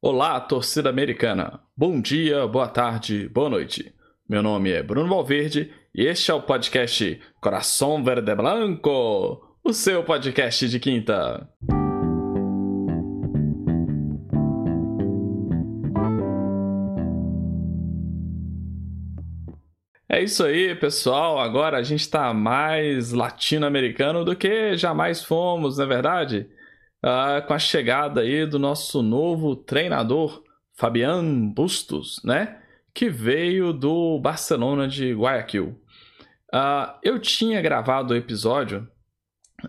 Olá, torcida americana. Bom dia, boa tarde, boa noite. Meu nome é Bruno Valverde e este é o podcast Coração Verde Blanco, o seu podcast de quinta. É isso aí, pessoal. Agora a gente está mais latino-americano do que jamais fomos, não é verdade? Ah, com a chegada aí do nosso novo treinador, Fabian Bustos, né? Que veio do Barcelona de Guayaquil. Ah, eu tinha gravado o episódio,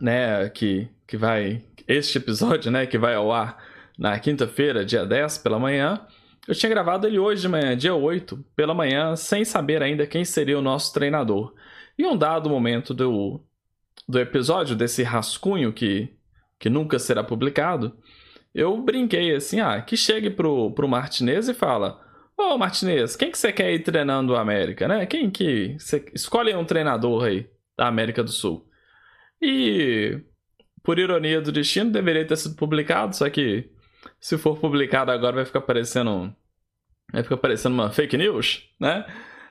né? Que, que vai. Este episódio, né? Que vai ao ar na quinta-feira, dia 10 pela manhã. Eu tinha gravado ele hoje de manhã, dia 8, pela manhã, sem saber ainda quem seria o nosso treinador. E um dado momento do, do episódio, desse rascunho que, que nunca será publicado, eu brinquei assim, ah, que chegue pro, pro Martinez e fala, ô oh, Martinez, quem que você quer ir treinando o América, né? Quem que... Você escolhe um treinador aí da América do Sul. E, por ironia do destino, deveria ter sido publicado, só que se for publicado agora vai ficar parecendo vai ficar parecendo uma fake news, né?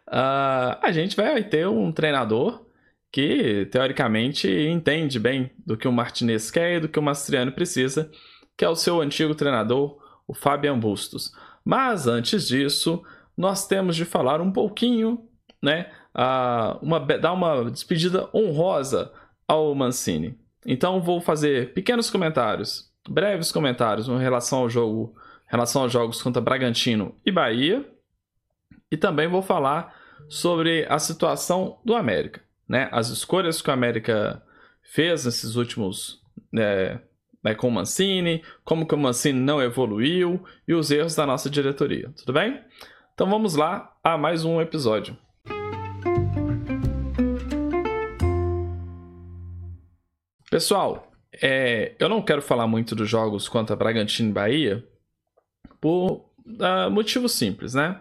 Uh, a gente vai ter um treinador que teoricamente entende bem do que o Martinez quer e do que o Mastriano precisa, que é o seu antigo treinador, o Fabian Bustos. Mas antes disso, nós temos de falar um pouquinho, né? Uh, uma, dar uma despedida honrosa ao Mancini. Então vou fazer pequenos comentários breves comentários em relação ao jogo, em relação aos jogos contra Bragantino e Bahia. E também vou falar sobre a situação do América, né? As escolhas que o América fez nesses últimos né, né, com o Mancini, como que o Mancini não evoluiu e os erros da nossa diretoria. Tudo bem? Então vamos lá a mais um episódio. Pessoal, é, eu não quero falar muito dos jogos contra Bragantino e Bahia por uh, motivo simples, né?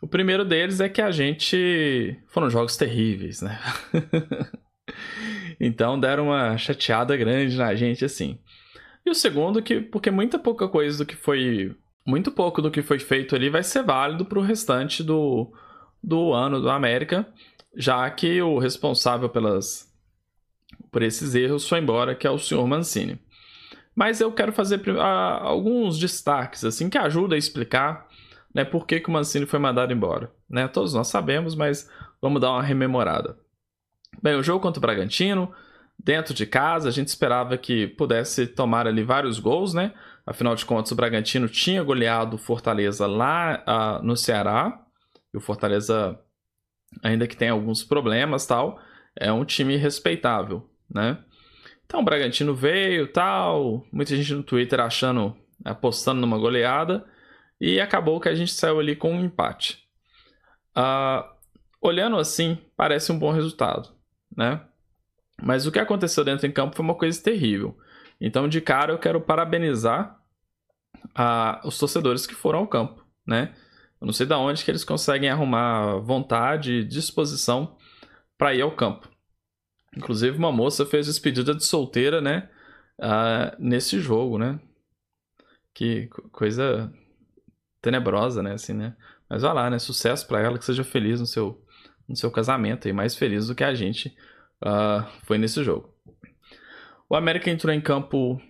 O primeiro deles é que a gente. Foram jogos terríveis, né? então deram uma chateada grande na gente, assim. E o segundo, que porque muita pouca coisa do que foi. Muito pouco do que foi feito ali vai ser válido para o restante do, do ano do América, já que o responsável pelas por esses erros foi embora, que é o senhor Mancini. Mas eu quero fazer alguns destaques assim que ajudam a explicar né, por que, que o Mancini foi mandado embora. Né? Todos nós sabemos, mas vamos dar uma rememorada. Bem, o jogo contra o Bragantino, dentro de casa, a gente esperava que pudesse tomar ali vários gols, né? Afinal de contas, o Bragantino tinha goleado o Fortaleza lá uh, no Ceará. E o Fortaleza, ainda que tenha alguns problemas tal, é um time respeitável né? Então o Bragantino veio, tal, muita gente no Twitter achando, apostando numa goleada e acabou que a gente saiu ali com um empate. Uh, olhando assim, parece um bom resultado, né? Mas o que aconteceu dentro em campo foi uma coisa terrível. Então, de cara, eu quero parabenizar uh, os torcedores que foram ao campo, né? Eu não sei de onde que eles conseguem arrumar vontade e disposição para ir ao campo. Inclusive, uma moça fez despedida de solteira, né? Uh, nesse jogo, né? Que coisa tenebrosa, né? Assim, né? Mas vai lá, né? Sucesso para ela, que seja feliz no seu, no seu casamento e mais feliz do que a gente uh, foi nesse jogo. O América entrou em campo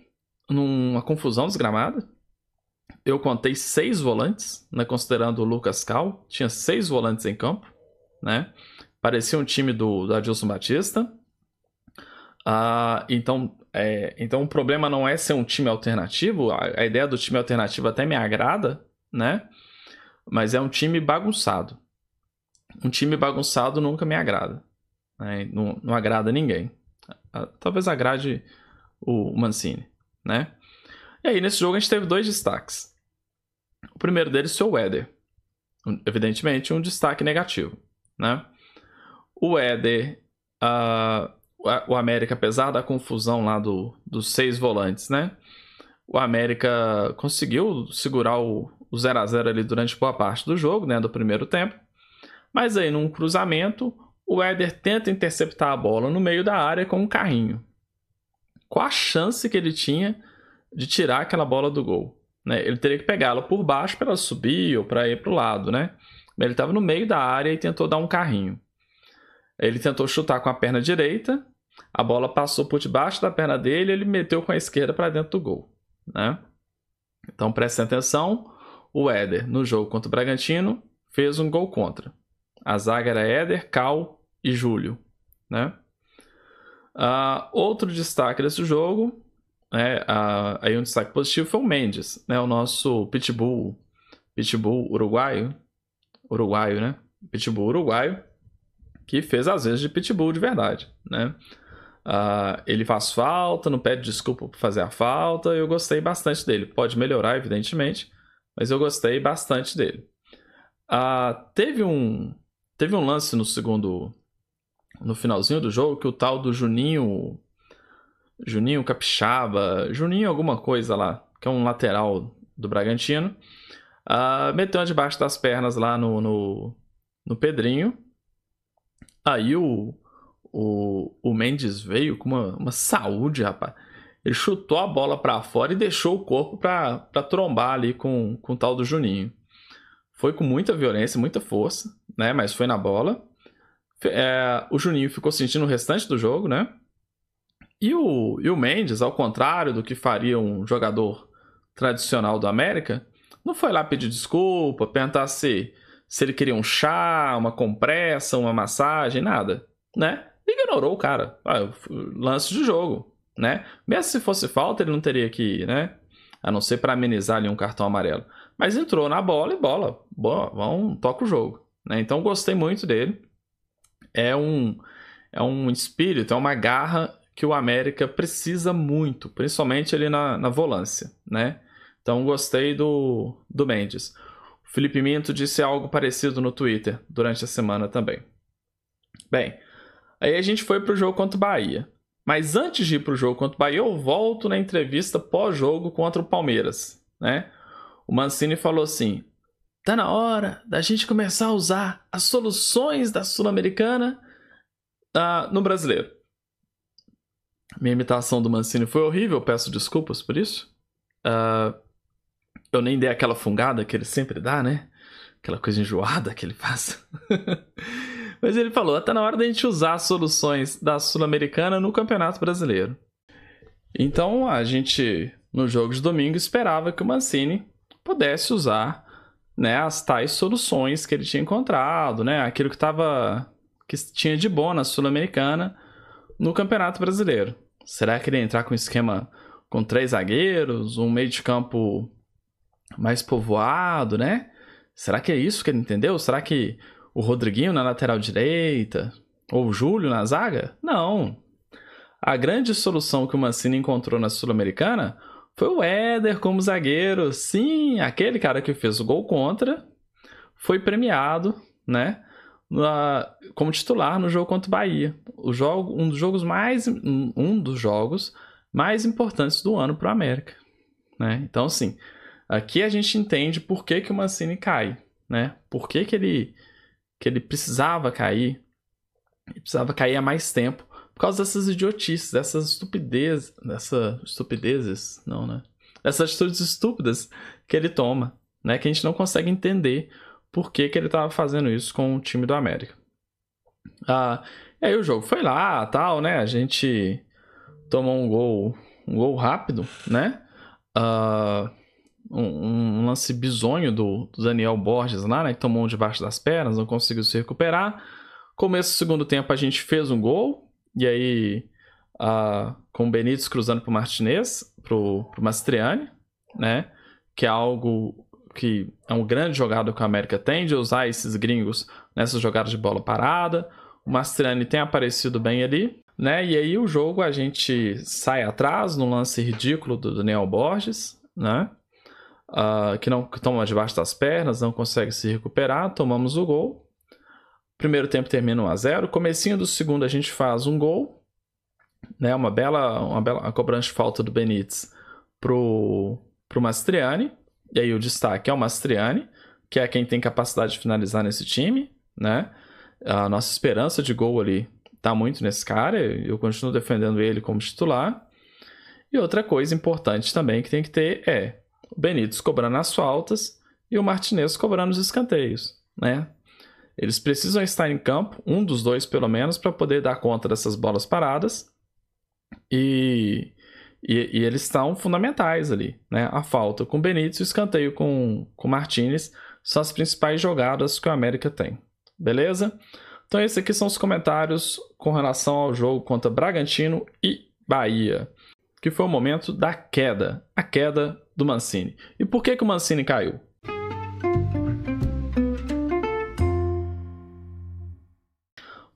numa confusão desgramada. Eu contei seis volantes, né, considerando o Lucas Cal. Tinha seis volantes em campo, né? Parecia um time do, do Adilson Batista. Uh, então, é, então o problema não é ser um time alternativo. A, a, ideia do time alternativo até me agrada, né? Mas é um time bagunçado. Um time bagunçado nunca me agrada. Né? Não, não agrada ninguém. Talvez agrade o Mancini, né? E aí, nesse jogo, a gente teve dois destaques. O primeiro deles foi o Éder. Evidentemente, um destaque negativo, né? O Éder... Uh, o América, apesar da confusão lá do, dos seis volantes, né? O América conseguiu segurar o, 0 a 0 ali durante boa parte do jogo, né? Do primeiro tempo. Mas aí, num cruzamento, o Éder tenta interceptar a bola no meio da área com um carrinho. Qual a chance que ele tinha de tirar aquela bola do gol? Né? Ele teria que pegá-la por baixo para ela subir ou para ir para o lado, né? Ele estava no meio da área e tentou dar um carrinho. Ele tentou chutar com a perna direita, a bola passou por debaixo da perna dele ele meteu com a esquerda para dentro do gol. Né? Então prestem atenção: o Éder, no jogo contra o Bragantino, fez um gol contra. A zaga era Éder, Cal e Júlio. Né? Uh, outro destaque desse jogo, né, uh, aí um destaque positivo foi o Mendes, né, o nosso pitbull, pitbull uruguaio, uruguaio, né? Pitbull uruguaio, que fez às vezes de pitbull de verdade, né? Uh, ele faz falta, não pede desculpa por fazer a falta. Eu gostei bastante dele. Pode melhorar, evidentemente, mas eu gostei bastante dele. Uh, teve um teve um lance no segundo no finalzinho do jogo que o tal do Juninho Juninho Capixaba, Juninho alguma coisa lá, que é um lateral do Bragantino, uh, meteu debaixo das pernas lá no, no, no Pedrinho. Aí o, o, o Mendes veio com uma, uma saúde, rapaz. Ele chutou a bola para fora e deixou o corpo para trombar ali com, com o tal do Juninho. Foi com muita violência, muita força, né? Mas foi na bola. É, o Juninho ficou sentindo o restante do jogo, né? E o, e o Mendes, ao contrário do que faria um jogador tradicional do América, não foi lá pedir desculpa, perguntar se, se ele queria um chá, uma compressa, uma massagem, nada, né? ignorou o cara. Ah, lance de jogo, né? Mesmo se fosse falta, ele não teria que, né? A não ser para amenizar ali um cartão amarelo. Mas entrou na bola e bola. Boa, vamos, toca o jogo. Né? Então gostei muito dele. É um, é um espírito, é uma garra que o América precisa muito, principalmente ali na, na volância, né? Então gostei do, do Mendes. O Felipe Minto disse algo parecido no Twitter durante a semana também. Bem, Aí a gente foi pro jogo contra o Bahia. Mas antes de ir pro jogo contra o Bahia, eu volto na entrevista pós-jogo contra o Palmeiras, né? O Mancini falou assim: "Tá na hora da gente começar a usar as soluções da Sul-Americana uh, no brasileiro." Minha imitação do Mancini foi horrível, peço desculpas por isso. Uh, eu nem dei aquela fungada que ele sempre dá, né? Aquela coisa enjoada que ele faz. Mas ele falou: tá na hora da gente usar as soluções da Sul-Americana no Campeonato Brasileiro. Então a gente, no jogo de domingo, esperava que o Mancini pudesse usar né, as tais soluções que ele tinha encontrado, né, aquilo que tava, que tinha de bom na Sul-Americana no Campeonato Brasileiro. Será que ele ia entrar com um esquema com três zagueiros, um meio de campo mais povoado, né? Será que é isso que ele entendeu? Será que o Rodriguinho na lateral direita, ou o Júlio na zaga? Não. A grande solução que o Mancini encontrou na Sul-Americana foi o Éder como zagueiro. Sim, aquele cara que fez o gol contra foi premiado, né? Na, como titular no jogo contra o Bahia. O jogo, um dos jogos mais um dos jogos mais importantes do ano para o América, né? Então, assim, aqui a gente entende por que, que o Mancini cai, né? Por que, que ele que ele precisava cair, precisava cair há mais tempo, por causa dessas idiotices, dessas estupidez, dessas estupidezes, não, né? Dessas atitudes estúpidas que ele toma, né? Que a gente não consegue entender por que, que ele estava fazendo isso com o time do América. Ah, e aí o jogo foi lá, tal, né? A gente tomou um gol, um gol rápido, né? Ah, um, um lance bizonho do, do, Daniel Borges lá, né? Que tomou um debaixo das pernas, não conseguiu se recuperar. Começo do segundo tempo a gente fez um gol, e aí uh, com o Benítez cruzando pro Martinez, pro, pro Mastriani, né? Que é algo que é um grande jogado que a América tem, de usar esses gringos nessas jogadas de bola parada. O Mastriani tem aparecido bem ali, né? E aí o jogo a gente sai atrás no lance ridículo do Daniel Borges, né? Uh, que não que toma debaixo das pernas, não consegue se recuperar, tomamos o gol. Primeiro tempo termina 1 a 0. Comecinho do segundo a gente faz um gol, né? Uma bela, uma bela cobrança de falta do Benítez pro pro Mastriani. E aí o destaque é o Mastriani, que é quem tem capacidade de finalizar nesse time, né? A nossa esperança de gol ali tá muito nesse cara, eu continuo defendendo ele como titular. E outra coisa importante também que tem que ter é o Benítez cobrando as faltas e o Martinez cobrando os escanteios, né? Eles precisam estar em campo, um dos dois pelo menos, para poder dar conta dessas bolas paradas. E, e, e, eles estão fundamentais ali, né? A falta com o Benítez e o escanteio com o Martinez são as principais jogadas que o América tem. Beleza? Então esses aqui são os comentários com relação ao jogo contra Bragantino e Bahia, que foi o momento da queda, a queda do Mancini. E por que, que o Mancini caiu?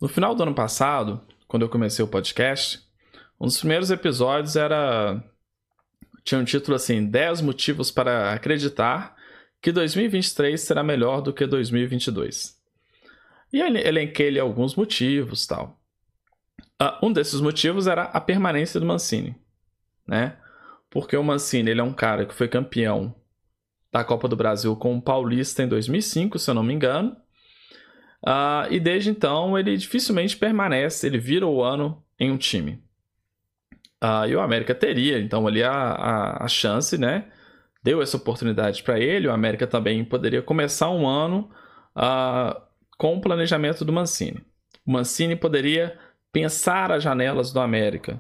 No final do ano passado, quando eu comecei o podcast, um dos primeiros episódios era. tinha um título assim: 10 motivos para acreditar que 2023 será melhor do que 2022. E elenquei alguns motivos tal. Uh, um desses motivos era a permanência do Mancini, né? Porque o Mancini ele é um cara que foi campeão da Copa do Brasil com o Paulista em 2005, se eu não me engano. Uh, e desde então ele dificilmente permanece, ele vira o ano em um time. Uh, e o América teria então ali a, a, a chance, né? Deu essa oportunidade para ele. O América também poderia começar um ano uh, com o planejamento do Mancini. O Mancini poderia pensar as janelas do América.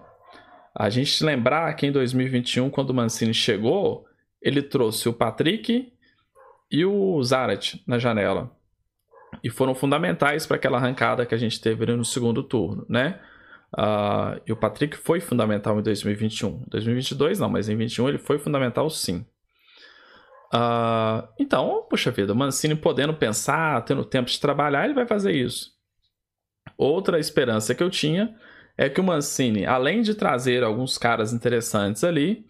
A gente lembrar que em 2021, quando o Mancini chegou, ele trouxe o Patrick e o Zarat na janela e foram fundamentais para aquela arrancada que a gente teve no segundo turno, né? Uh, e o Patrick foi fundamental em 2021. 2022 não, mas em 2021 ele foi fundamental sim. Uh, então, puxa vida, o Mancini podendo pensar, tendo tempo de trabalhar, ele vai fazer isso. Outra esperança que eu tinha é que o Mancini, além de trazer alguns caras interessantes ali,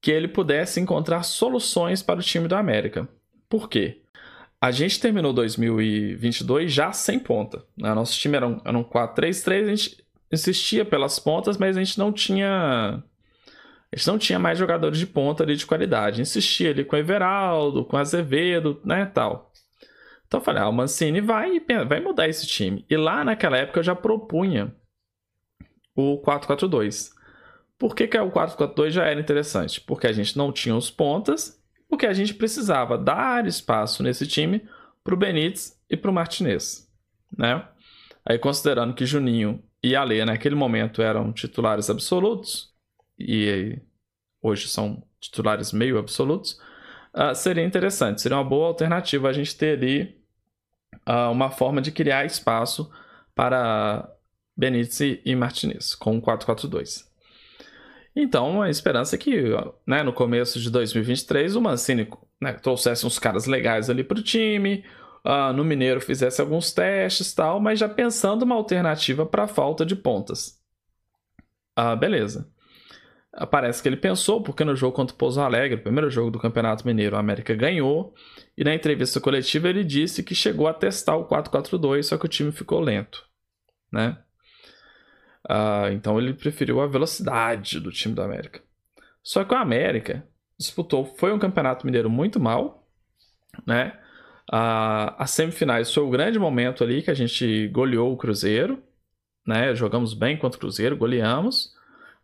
que ele pudesse encontrar soluções para o time do América. Por quê? A gente terminou 2022 já sem ponta. Né? Nosso time era um, era um 4-3-3, a gente insistia pelas pontas, mas a gente não tinha. A gente não tinha mais jogadores de ponta ali de qualidade. Insistia ali com Everaldo, com Azevedo, né, tal. Então eu falei, ah, o Mancini vai, vai mudar esse time. E lá naquela época eu já propunha o 4-4-2. Por que, que o 4-4-2 já era interessante? Porque a gente não tinha os pontas porque a gente precisava dar espaço nesse time para o Benítez e para o Martinez, né? Aí considerando que Juninho e Ale naquele momento eram titulares absolutos e hoje são titulares meio absolutos, uh, seria interessante, seria uma boa alternativa a gente ter ali uh, uma forma de criar espaço para Benítez e Martinez com o 4-4-2. Então, a esperança é que né, no começo de 2023 o Mancini né, trouxesse uns caras legais ali para o time, uh, no Mineiro fizesse alguns testes tal, mas já pensando uma alternativa para a falta de pontas. Ah, beleza. Uh, parece que ele pensou, porque no jogo contra o Pouso Alegre, primeiro jogo do Campeonato Mineiro, a América ganhou, e na entrevista coletiva ele disse que chegou a testar o 4-4-2, só que o time ficou lento. Né? Uh, então ele preferiu a velocidade do time do América. Só que o América disputou, foi um campeonato mineiro muito mal, né? Uh, as semifinais foi o grande momento ali que a gente goleou o Cruzeiro, né? Jogamos bem contra o Cruzeiro, goleamos.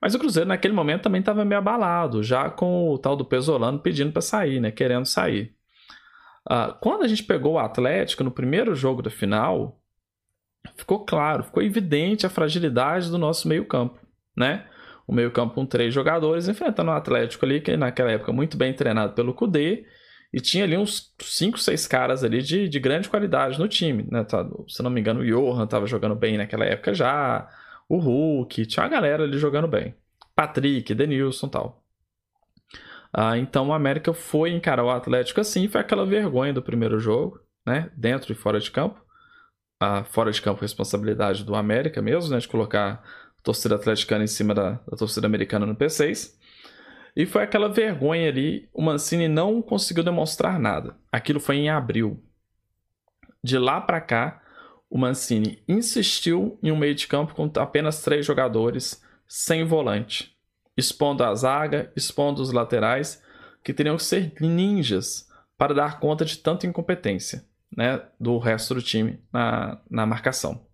Mas o Cruzeiro naquele momento também estava meio abalado, já com o tal do Pesolano pedindo para sair, né? Querendo sair. Uh, quando a gente pegou o Atlético no primeiro jogo da final, ficou claro, ficou evidente a fragilidade do nosso meio-campo, né? O meio-campo com três jogadores enfrentando o Atlético ali, que naquela época muito bem treinado pelo Cudê, e tinha ali uns 5, 6 caras ali de, de grande qualidade no time, né? Tá, se não me engano, o Johan estava jogando bem naquela época já, o Hulk, tinha uma galera ali jogando bem. Patrick, Denilson tal. Ah, então o América foi encarar o Atlético assim, foi aquela vergonha do primeiro jogo, né? Dentro e fora de campo a fora de campo responsabilidade do América mesmo, né? De colocar a torcida atleticana em cima da, da torcida americana no P6. E foi aquela vergonha ali, o Mancini não conseguiu demonstrar nada. Aquilo foi em abril. De lá para cá, o Mancini insistiu em um meio de campo com apenas três jogadores, sem volante, expondo a zaga, expondo os laterais, que teriam que ser ninjas para dar conta de tanta incompetência né, do resto do time na, na marcação.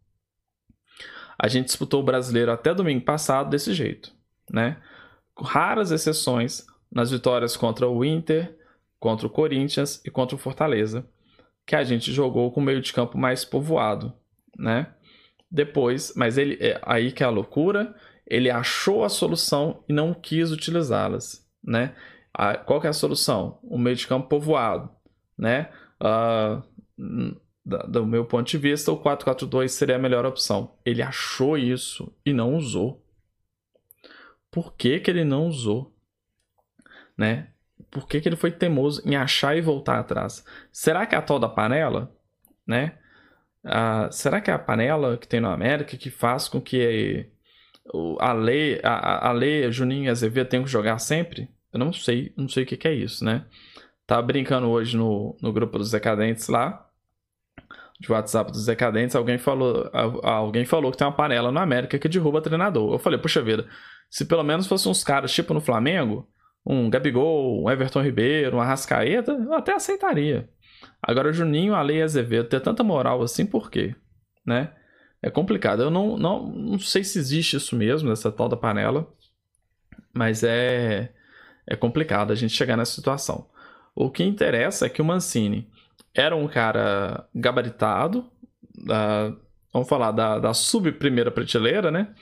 A gente disputou o brasileiro até domingo passado desse jeito, né? Raras exceções, nas vitórias contra o Inter, contra o Corinthians e contra o Fortaleza, que a gente jogou com o meio de campo mais povoado, né? Depois, mas ele é aí que é a loucura, ele achou a solução e não quis utilizá-las, né? A, qual que é a solução? O meio de campo povoado, né? Uh, do meu ponto de vista, o 4-4-2 seria a melhor opção. Ele achou isso e não usou. Por que, que ele não usou? Né? Por que, que ele foi teimoso em achar e voltar atrás? Será que é a tal da panela? Né? Ah, será que é a panela que tem na América que faz com que a lei, a, a lei Juninho e Azevedo tenham que jogar sempre? Eu não sei, não sei o que, que é isso, né? Tava brincando hoje no, no grupo dos decadentes lá, de WhatsApp dos decadentes, alguém falou, alguém falou que tem uma panela na América que derruba treinador. Eu falei, puxa vida, se pelo menos fossem uns caras tipo no Flamengo, um Gabigol, um Everton Ribeiro, um Arrascaeta, eu até aceitaria. Agora, Juninho, Ale e Azevedo ter tanta moral assim, por quê? Né? É complicado. Eu não, não, não sei se existe isso mesmo, essa tal da panela, mas é, é complicado a gente chegar nessa situação. O que interessa é que o Mancini era um cara gabaritado, da, vamos falar da, da sub-primeira prateleira, né?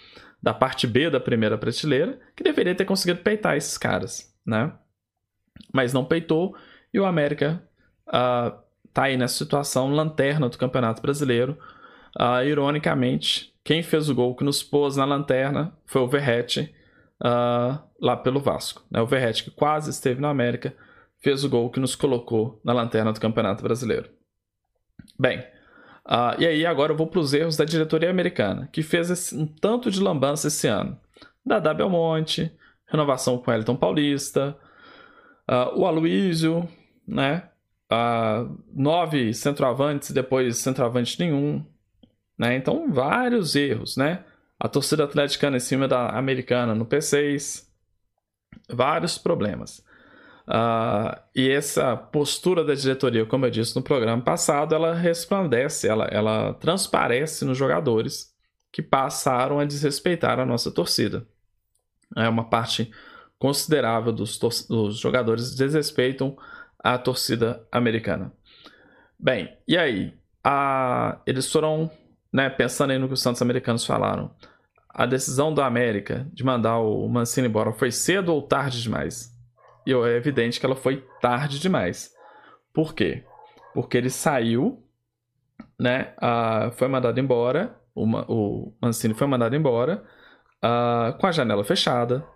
Da parte B da primeira prateleira, que deveria ter conseguido peitar esses caras, né? Mas não peitou e o América uh, tá aí nessa situação, lanterna do Campeonato Brasileiro. Uh, ironicamente, quem fez o gol que nos pôs na lanterna foi o Verrete, uh, lá pelo Vasco. Né? O Verrete que quase esteve na América, fez o gol que nos colocou na lanterna do Campeonato Brasileiro. Bem, uh, e aí agora eu vou para os erros da diretoria americana, que fez esse, um tanto de lambança esse ano. Dadá Belmonte, renovação com Elton Paulista, uh, o Aloísio, né? Uh, nove centroavantes, depois centroavante nenhum. Né? Então, vários erros, né? A torcida atleticana em cima da americana no P6. Vários problemas. Uh, e essa postura da diretoria, como eu disse no programa passado, ela resplandece, ela, ela transparece nos jogadores que passaram a desrespeitar a nossa torcida. É uma parte considerável dos, dos jogadores desrespeitam a torcida americana. Bem, e aí? A, eles foram, né, pensando aí no que os Santos americanos falaram, a decisão da América de mandar o Mancini embora foi cedo ou tarde demais? E é evidente que ela foi tarde demais. Por quê? Porque ele saiu, né? Uh, foi mandado embora. O, o Mancini foi mandado embora uh, com a janela fechada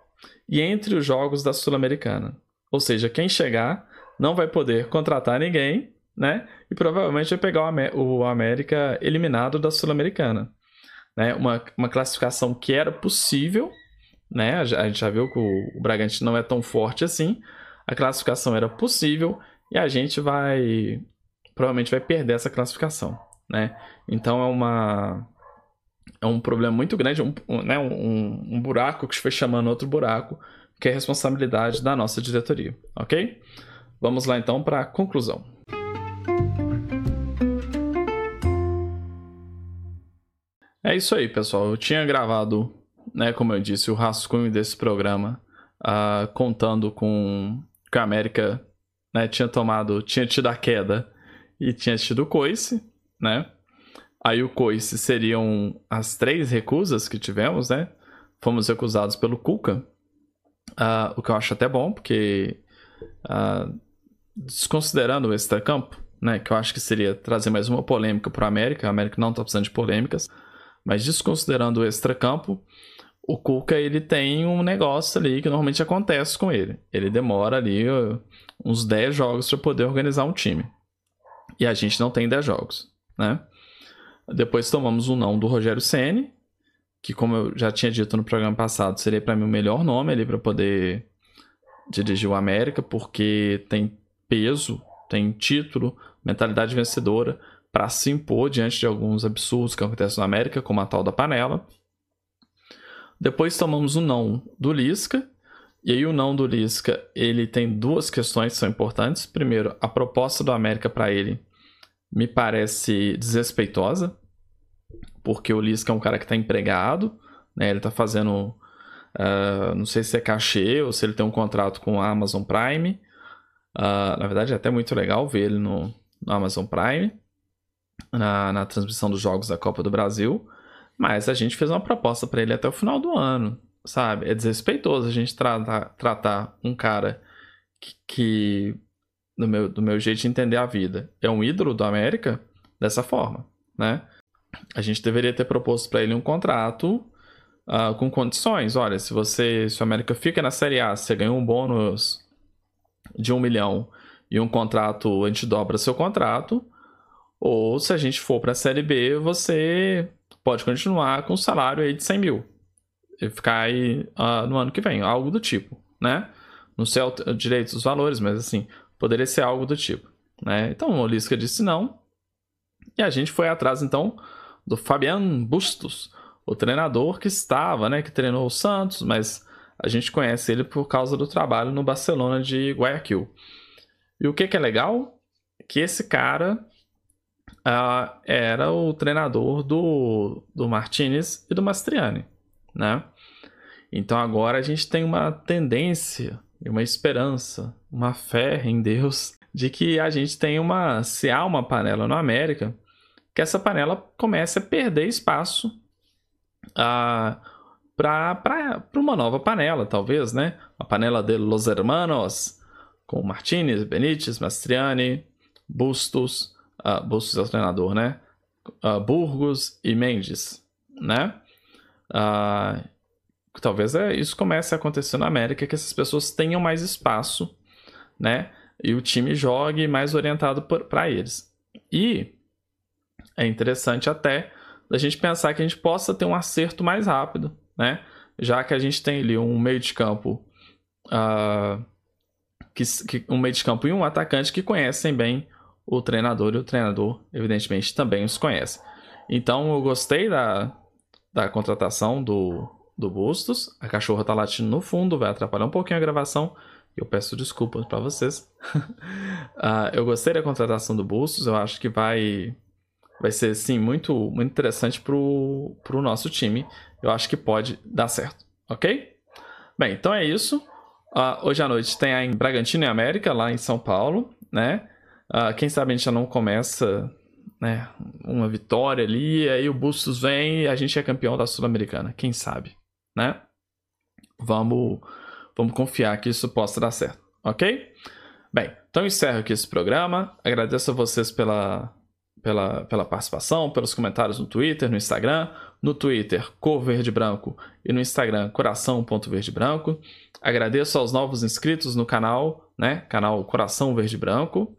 e entre os jogos da Sul-Americana. Ou seja, quem chegar não vai poder contratar ninguém, né? E provavelmente vai pegar o América eliminado da Sul-Americana. Né? Uma, uma classificação que era possível, né? A gente já viu que o Bragantino não é tão forte assim. A classificação era possível e a gente vai provavelmente vai perder essa classificação, né? Então é uma é um problema muito grande, um, né, um, um buraco que foi chamando outro buraco, que é responsabilidade da nossa diretoria, ok? Vamos lá então para a conclusão. É isso aí, pessoal. Eu tinha gravado né, como eu disse, o rascunho desse programa, uh, contando com que a América né, tinha tomado, tinha tido a queda e tinha tido o coice, né? Aí o coice seriam as três recusas que tivemos, né? Fomos recusados pelo Cuca, uh, o que eu acho até bom, porque uh, desconsiderando o extracampo, né, que eu acho que seria trazer mais uma polêmica para a América, a América não está precisando de polêmicas, mas desconsiderando o extracampo, o Cuca ele tem um negócio ali que normalmente acontece com ele. Ele demora ali uns 10 jogos para poder organizar um time. E a gente não tem 10 jogos, né? Depois tomamos um não do Rogério Ceni, que como eu já tinha dito no programa passado, seria para mim o melhor nome ali para poder dirigir o América, porque tem peso, tem título, mentalidade vencedora para se impor diante de alguns absurdos que acontecem na América, como a tal da panela. Depois tomamos o não do Lisca. E aí o não do Lisca, ele tem duas questões que são importantes. Primeiro, a proposta do América para ele me parece desrespeitosa, porque o Lisca é um cara que está empregado, né? Ele está fazendo Uh, não sei se é cachê ou se ele tem um contrato com a Amazon Prime. Uh, na verdade, é até muito legal ver ele no, no Amazon Prime, na, na, transmissão dos jogos da Copa do Brasil. Mas a gente fez uma proposta para ele até o final do ano, sabe? É desrespeitoso a gente tratar, tratar um cara que, que do, meu, do meu jeito de entender a vida, é um ídolo do América dessa forma, né? A gente deveria ter proposto para ele um contrato uh, com condições. Olha, se você, se o América fica na Série A, você ganha um bônus de um milhão e um contrato, a gente dobra seu contrato. Ou se a gente for para a Série B, você pode continuar com o salário aí de 100 mil. E ficar aí uh, no ano que vem, algo do tipo, né? Não sei o direito dos valores, mas assim, poderia ser algo do tipo, né? Então o Lisca disse não. E a gente foi atrás então do Fabian Bustos, o treinador que estava, né, que treinou o Santos, mas a gente conhece ele por causa do trabalho no Barcelona de Guayaquil. E o que, que é legal? Que esse cara uh, era o treinador do, do Martinez e do Mastriani, né? Então agora a gente tem uma tendência, uma esperança, uma fé em Deus de que a gente tem uma, se há uma panela no América, que essa panela comece a perder espaço uh, para uma nova panela, talvez, né? A panela de Los Hermanos, com Martinez, Benítez, Mastriani, Bustos, uh, Bustos é o treinador, né? Uh, Burgos e Mendes, né? Uh, talvez é, isso comece a acontecer na América, que essas pessoas tenham mais espaço, né? E o time jogue mais orientado para eles. E é interessante até a gente pensar que a gente possa ter um acerto mais rápido, né? Já que a gente tem ali um meio de campo, uh, que, que, um meio de campo e um atacante que conhecem bem o treinador e o treinador, evidentemente, também os conhece. Então eu gostei da, da contratação do, do Bustos. A cachorra tá latindo no fundo, vai atrapalhar um pouquinho a gravação. Eu peço desculpas para vocês. uh, eu gostei da contratação do Bustos, eu acho que vai vai ser sim muito, muito interessante pro, pro nosso time. Eu acho que pode dar certo, ok? Bem, então é isso. Uh, hoje à noite tem a em Bragantino e América, lá em São Paulo, né? Uh, quem sabe a gente já não começa né, uma vitória ali, aí o Bustos vem e a gente é campeão da Sul-Americana. Quem sabe, né? Vamos, vamos confiar que isso possa dar certo, ok? Bem, então encerro aqui esse programa. Agradeço a vocês pela, pela, pela participação, pelos comentários no Twitter, no Instagram. No Twitter, cor verde branco e no Instagram, coração.verde branco. Agradeço aos novos inscritos no canal, né? Canal Coração Verde Branco.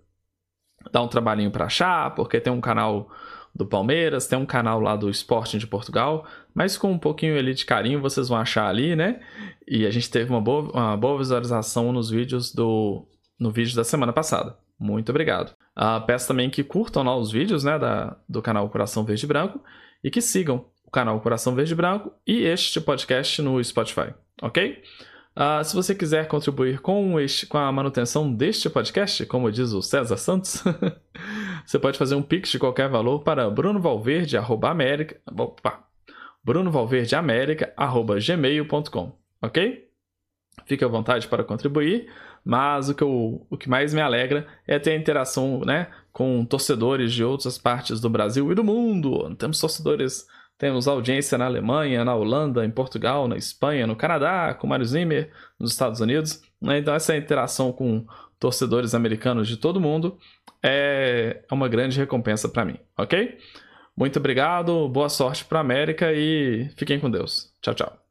Dá um trabalhinho para achar, porque tem um canal do Palmeiras, tem um canal lá do Sporting de Portugal, mas com um pouquinho ali de carinho vocês vão achar ali, né? E a gente teve uma boa, uma boa visualização nos vídeos do no vídeo da semana passada. Muito obrigado. Uh, peço também que curtam lá os vídeos né, da, do canal Coração Verde Branco e que sigam o canal Coração Verde Branco e este podcast no Spotify, ok? Uh, se você quiser contribuir com, este, com a manutenção deste podcast, como diz o César Santos, você pode fazer um pix de qualquer valor para Bruno Valverde, arroba América, opa, Bruno Valverde América, arroba gmail.com, ok? Fique à vontade para contribuir. Mas o que, eu, o que mais me alegra é ter a interação né, com torcedores de outras partes do Brasil e do mundo. Temos torcedores, temos audiência na Alemanha, na Holanda, em Portugal, na Espanha, no Canadá, com Mário Zimmer, nos Estados Unidos. Né? Então, essa interação com torcedores americanos de todo mundo é uma grande recompensa para mim, ok? Muito obrigado, boa sorte para a América e fiquem com Deus. Tchau, tchau.